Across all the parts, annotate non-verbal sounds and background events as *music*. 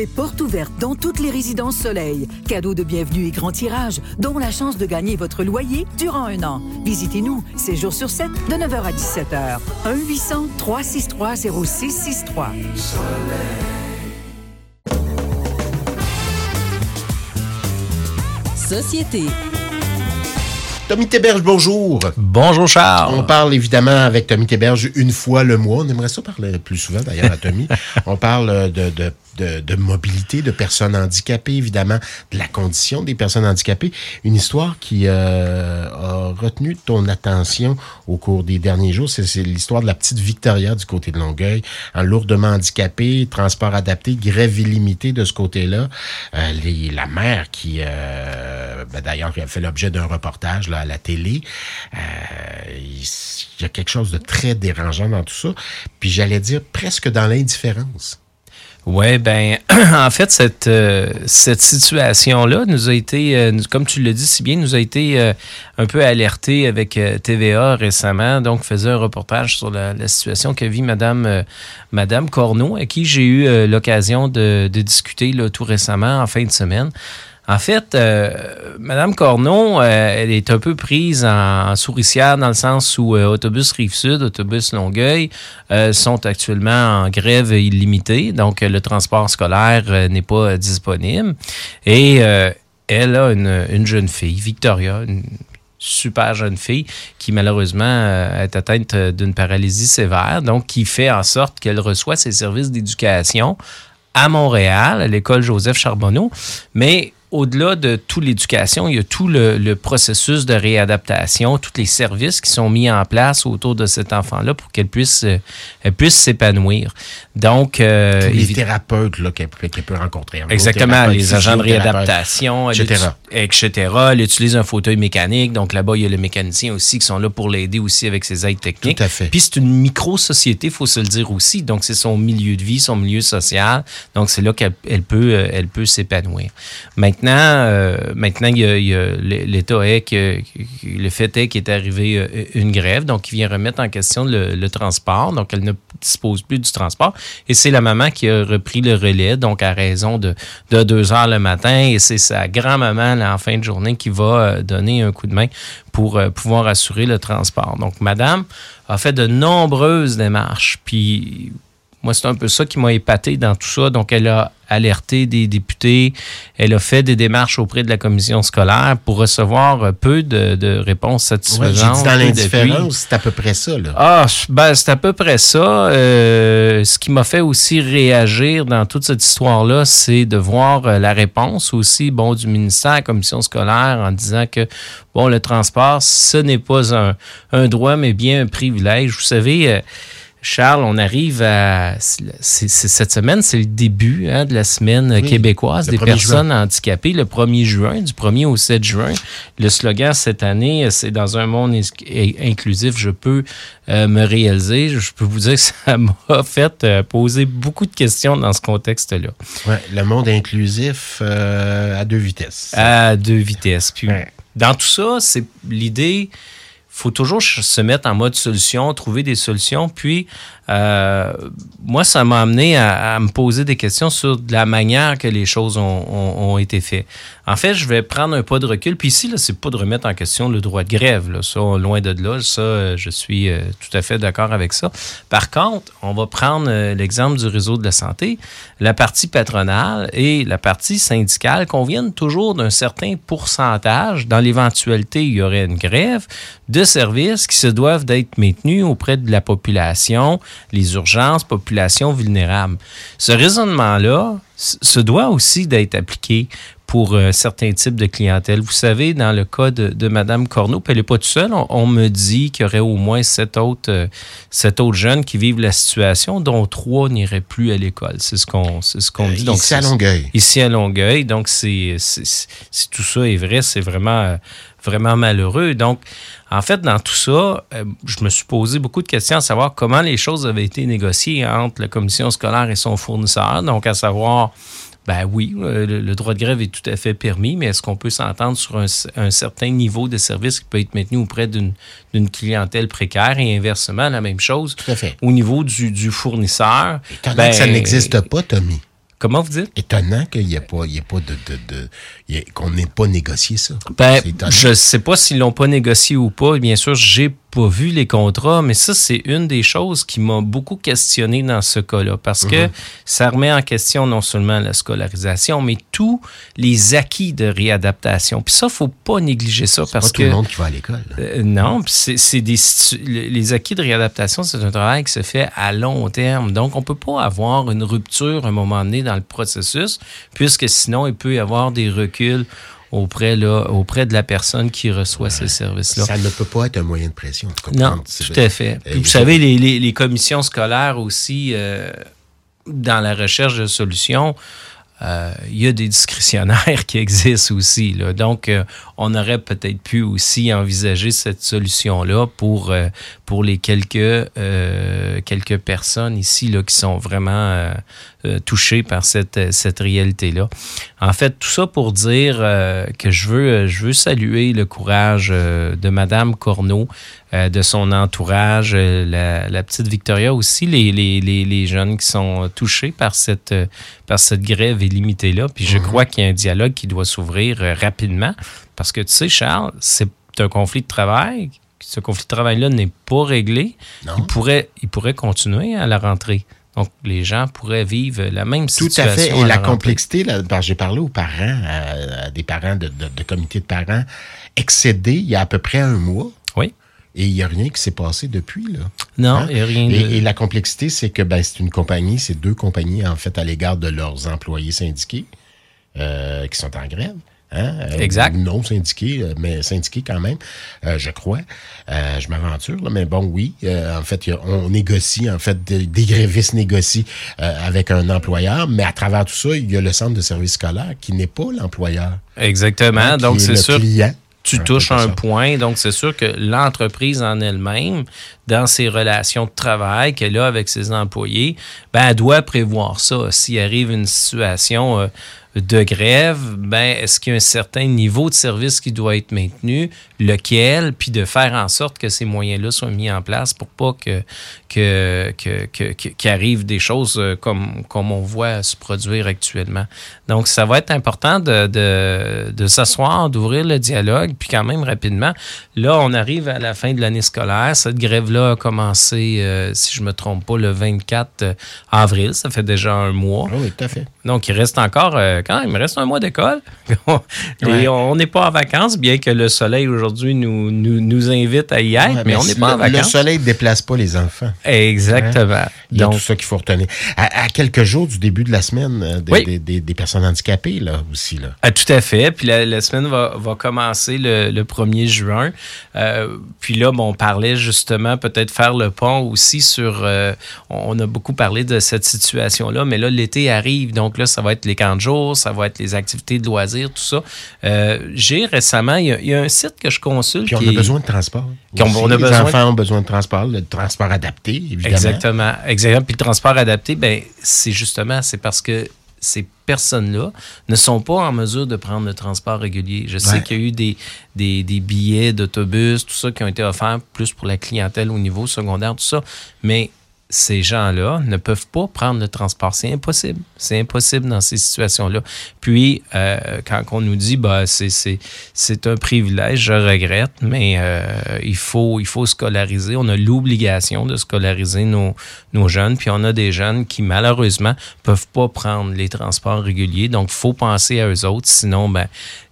c'est porte ouverte dans toutes les résidences Soleil. Cadeau de bienvenue et grand tirage, dont la chance de gagner votre loyer durant un an. Visitez-nous, 7 jours sur 7, de 9h à 17h. 1-800-363-0663. Société. Tommy Théberge, bonjour. Bonjour Charles. On parle évidemment avec Tommy Théberge une fois le mois. On aimerait ça parler plus souvent d'ailleurs à Tommy. *laughs* On parle de, de de, mobilité de personnes handicapées, évidemment, de la condition des personnes handicapées. Une histoire qui euh, a retenu ton attention au cours des derniers jours, c'est l'histoire de la petite Victoria du côté de Longueuil, un lourdement handicapé, transport adapté, grève illimitée de ce côté-là. Euh, la mère qui, euh, ben, d'ailleurs, a fait l'objet d'un reportage là, à la télé. il y a quelque chose de très dérangeant dans tout ça. Puis j'allais dire presque dans l'indifférence. Oui, ben, *clears throat* en fait, cette, euh, cette situation-là nous a été, euh, comme tu le dis si bien, nous a été euh, un peu alerté avec TVA récemment. Donc, faisait un reportage sur la, situation que vit Madame, Madame Corneau, à qui j'ai eu l'occasion de, de discuter là, tout récemment, en fin de semaine. En fait, euh, Madame Corneau, euh, elle est un peu prise en, souricière dans le sens où euh, Autobus Rive-Sud, Autobus Longueuil sont actuellement en grève illimitée, donc le transport scolaire n'est pas disponible. Et elle a une, jeune fille, Victoria, une super jeune fille qui malheureusement est atteinte d'une paralysie sévère, donc qui fait en sorte qu'elle reçoit ses services d'éducation à Montréal, à l'école Joseph Charbonneau, mais au-delà de toute l'éducation, il y a tout le, processus de réadaptation, tous les services qui sont mis en place autour de cet enfant-là pour qu'elle puisse, euh, puisse s'épanouir. Donc, euh, les thérapeutes qu'elle peut rencontrer. Exactement, les agents de réadaptation, etc. etc. Elle utilise un fauteuil mécanique. Donc là-bas, il y a le mécanicien aussi qui sont là pour l'aider aussi avec ses aides techniques. Tout à fait. Puis c'est une micro-société, il faut se le dire aussi. Donc c'est son milieu de vie, son milieu social. Donc c'est là qu'elle peut, euh, elle peut s'épanouir. Maintenant, euh, maintenant il y a, l'État est que le fait est qu'il est arrivé euh, une grève, donc il vient remettre en question le, transport. Donc elle ne dispose plus du transport. Et c'est la maman qui a repris le relais, donc à raison de, de 2 heures le matin. Et c'est sa grand-maman en fin de journée qui va euh, donner un coup de main pour pouvoir assurer le transport. Donc madame a fait de nombreuses démarches. Puis moi, c'est un peu ça qui m'a épaté dans tout ça. Donc, elle a alerté des députés, elle a fait des démarches auprès de la commission scolaire pour recevoir peu de, réponses satisfaisantes. Ouais, dans l'indifférence, c'est à peu près ça. Là. Ah, ben, c'est à peu près ça. Euh, ce qui m'a fait aussi réagir dans toute cette histoire-là, c'est de voir euh, la réponse aussi bon, du ministère, la commission scolaire, en disant que bon, le transport, ce n'est pas un, un droit, mais bien un privilège. Vous savez, euh, Charles, on arrive à. cette semaine, c'est le début hein, de la semaine québécoise des personnes handicapées, le 1er juin, du 1er au 7 juin. Le slogan cette année, c'est Dans un monde inclusif, je peux euh, me réaliser. Je peux vous dire que ça m'a *laughs* fait euh, poser beaucoup de questions dans ce contexte-là. Oui, le monde inclusif euh, à deux vitesses. À deux vitesses. Puis, dans tout ça, c'est l'idée faut toujours se mettre en mode solution, trouver des solutions. Puis, euh, moi, ça m'a amené à, me poser des questions sur la manière que les choses ont, été faites. En fait, je vais prendre un pas de recul. Puis ici, ce n'est pas de remettre en question le droit de grève. Là. Ça, loin de là, ça, euh, je suis euh, tout à fait d'accord avec ça. Par contre, on va prendre l'exemple du réseau de la santé. La partie patronale et la partie syndicale conviennent toujours d'un certain pourcentage. Dans l'éventualité, il y aurait une grève de services qui se doivent d'être maintenus auprès de la population les urgences, population vulnérable. Ce raisonnement-là se doit aussi d'être appliqué pour euh, certains types de clientèle. Vous savez, dans le cas de, de Mme Corneau, elle n'est pas toute seule. On, me dit qu'il y aurait au moins sept autres, euh, sept autres jeunes qui vivent la situation, dont trois n'iraient plus à l'école. C'est ce qu'on ce qu'on dit. Donc, ici à Longueuil. Ici à Longueuil. Donc, c'est tout ça est vrai, c'est vraiment, vraiment malheureux. Donc, en fait, dans tout ça, euh, je me suis posé beaucoup de questions à savoir comment les choses avaient été négociées entre la commission scolaire et son fournisseur. Donc, à savoir, ben oui, euh, le, droit de grève est tout à fait permis, mais est-ce qu'on peut s'entendre sur un, certain niveau de service qui peut être maintenu auprès d'une clientèle précaire et inversement, la même chose tout à fait. au niveau du, fournisseur? ça ben, n'existe pas, Tommy. Comment vous dites? Étonnant qu'il n'y ait pas, il y ait pas de, de, de qu'on n'ait pas négocié ça. Ben, je ne sais pas s'ils l'ont pas négocié ou pas. Bien sûr, j'ai pas vu les contrats, mais ça, c'est une des choses qui m'a beaucoup questionné dans ce cas-là, parce que mhm. ça remet en question non seulement la scolarisation, mais tous les acquis de réadaptation. Puis ça, faut pas négliger ça, parce pas que... tout le monde qui va à l'école. Euh, non, c'est des... Les acquis de réadaptation, c'est un travail qui se fait à long terme. Donc, on peut pas avoir une rupture à un moment donné dans le processus, puisque sinon, il peut y avoir des reculs auprès, là, auprès de la personne qui reçoit ces services-là. Ça ne peut pas être un moyen de pression. Non, tout à fait. vous savez, les, les, commissions scolaires aussi, euh, dans la recherche de solutions, il y a des discrétionnaires *laughs* qui existent aussi. Là. Donc, euh, on aurait peut-être pu aussi envisager cette solution-là pour, euh, pour les quelques, quelques personnes ici là, qui sont vraiment touchées par cette, cette réalité-là. En fait, tout ça pour dire que je veux, je veux saluer le courage de Madame Corneau, de son entourage, la, la, petite Victoria aussi, les, les, les, les, jeunes qui sont touchés par cette, par cette grève illimitée-là. Puis je mhm. crois qu'il y a un dialogue qui doit s'ouvrir rapidement parce que tu sais, Charles, c'est un conflit de travail. Ce conflit de travail-là n'est pas réglé. Il pourrait, il pourrait continuer à la rentrée. Donc, les gens pourraient vivre la même situation. Tout à fait. Et la, complexité, j'ai parlé aux parents, à, des parents de, de, comités de parents excédés il y a à peu près un mois. Et il n'y a rien qui s'est passé depuis. Là. Non, hein? il n'y a rien. Et, et, la complexité, c'est que ben, c'est une compagnie, c'est deux compagnies, en fait, à l'égard de leurs employés syndiqués euh, qui sont en grève. Hein? Euh, exact. non syndiqué, euh, mais syndiqué quand même, euh, je crois. je m'aventure, mais bon, oui. en fait, on négocie, en fait, des grévistes négocient avec un employeur, mais à travers tout ça, il y a le centre de service scolaire qui n'est pas l'employeur. Exactement. Hein, Donc, c'est sûr. Client tu touches un point. Donc, c'est sûr que l'entreprise en elle-même, dans ses relations de travail qu'elle a avec ses employés, ben, elle doit prévoir ça. S'il arrive une situation de grève, ben, est-ce qu'il y a un certain niveau de service qui doit être maintenu, lequel, puis de faire en sorte que ces moyens-là soient mis en place pour pas que, que, que, des choses euh, comme, comme on voit se produire actuellement. Donc, ça va être important de, de, de s'asseoir, d'ouvrir le dialogue, puis quand même rapidement. Là, on arrive à la fin de l'année scolaire. Cette grève-là a commencé, euh, si je me trompe pas, le 24 euh, avril. Ça fait déjà un mois. Ah oui, tout à fait. Donc, il reste encore, quand il reste un mois d'école. *laughs* Et on n'est pas en vacances, bien que le soleil aujourd'hui nous, nous, nous, invite à y être, mais, on n'est pas en vacances. Le soleil ne déplace pas les enfants. Exactement. Il y a tout ça qu'il faut retenir. À, quelques jours du début de la semaine, euh, des, des, des, personnes handicapées, là, aussi. Là. Ah, tout à fait. Puis la, semaine va, va commencer le, le, 1er juin. Euh, puis là, bon, on parlait justement peut-être faire le pont aussi sur... Euh, on a beaucoup parlé de cette situation-là, mais là, l'été arrive. Donc là, ça va être les camps de jour, ça va être les activités de loisirs, tout ça. J'ai récemment, il y, a, un site que je consulte. Puis on a besoin de transport. on a les enfants ont besoin de transport, le transport adapté, évidemment. Exactement. Exactement. Puis le transport adapté, ben, c'est justement, c'est parce que ces personnes-là ne sont pas en mesure de prendre le transport régulier. Je sais qu'il y a eu des, des, des billets d'autobus, tout ça qui ont été offerts plus pour la clientèle au niveau secondaire, tout ça. Mais ces gens-là ne peuvent pas prendre le transport. C'est impossible. C'est impossible dans ces situations-là. Puis, euh, quand on nous dit, bah, c'est un privilège, je regrette, mais euh, il, faut, il faut scolariser. On a l'obligation de scolariser nos, nos jeunes. Puis, on a des jeunes qui, malheureusement, peuvent pas prendre les transports réguliers. Donc, faut penser à eux autres. Sinon, ben,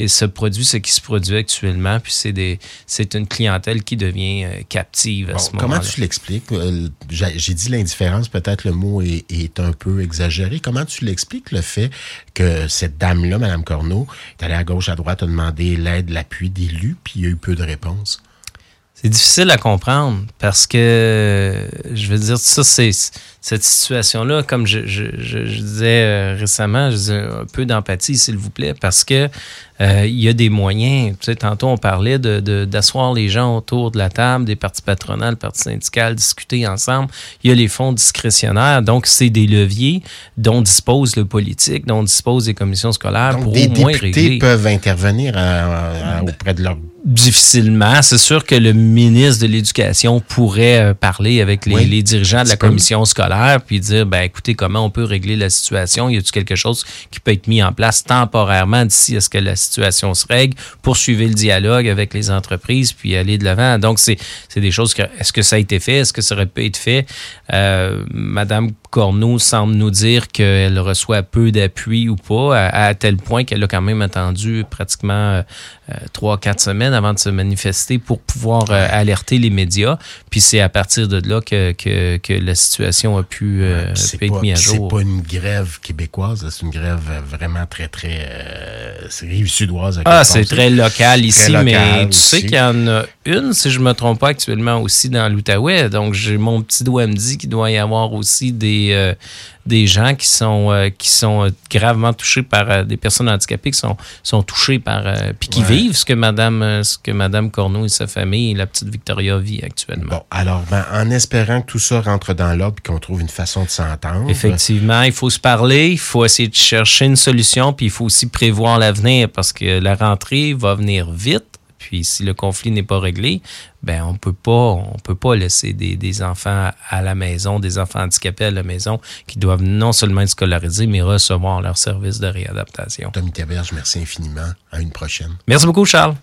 et se produit ce qui se produit actuellement, puis c'est des c'est une clientèle qui devient euh, captive à ce moment-là. Comment tu l'expliques? Euh, j'ai dit l'indifférence, peut-être le mot est, est, un peu exagéré. Comment tu l'expliques le fait que cette dame-là, Mme Corneau, est allée à gauche, à droite, a demandé l'aide, l'appui d'élus, puis il y a eu peu de réponses? C'est difficile à comprendre parce que, je veux dire, ça, c'est cette situation-là, comme je, je, je, disais euh, récemment, je disais un peu d'empathie, s'il vous plaît, parce que euh, il y a des moyens. Tu sais, tantôt, on parlait d'asseoir de, les gens autour de la table, des partis patronales, partis syndicales, discuter ensemble. Il y a les fonds discrétionnaires. Donc, c'est des leviers dont dispose le politique, dont disposent les commissions scolaires pour des au moins députés peuvent intervenir auprès de leur difficilement. C'est sûr que le ministre de l'Éducation pourrait euh, parler avec les, Oui. les dirigeants de la commission scolaire puis dire, ben écoutez, comment on peut régler la situation? Y a-t-il quelque chose qui peut être mis en place temporairement d'ici à ce que la situation se règle? Poursuivre le dialogue avec les entreprises puis aller de l'avant. Donc, c'est c'est des choses que, est-ce que ça a été fait? Est-ce que ça aurait pu être fait? Euh, Madame Corneau semble nous dire qu'elle reçoit peu d'appui ou pas, à, à tel point qu'elle a quand même attendu pratiquement euh, euh, trois, quatre semaines avant de se manifester pour pouvoir euh, alerter les médias. Puis c'est à partir de là que, que, que la situation a pu, euh, c'est pu être mise à c'est jour. pas une grève québécoise, c'est une grève euh, vraiment très, très... euh, c'est rive sudoise. à Ah, c'est très local ici, local mais tu sais qu'il y en a une, si je me trompe pas, actuellement aussi dans l'Outaouais. Donc, j'ai mon petit doigt me dit qu'il doit y avoir aussi des, euh, des gens qui sont, euh, qui sont euh, gravement touchés par des personnes handicapées qui sont, sont touchées par. puis qui Ouais. vivent ce que Madame, ce que Madame Corneau et sa famille et la petite Victoria vit actuellement. Bon, alors, ben, en espérant que tout ça rentre dans l'ordre et qu'on trouve une façon de s'entendre. Effectivement, il faut se parler, il faut essayer de chercher une solution, puis il faut aussi prévoir l'avenir parce que la rentrée va venir vite. Puis si le conflit n'est pas réglé, ben on peut pas, on peut pas laisser des, des enfants à la maison, des enfants handicapés à la maison qui doivent non seulement être scolarisés, mais recevoir leur service de réadaptation. Tommy Taberge, merci infiniment. À une prochaine. Merci beaucoup, Charles.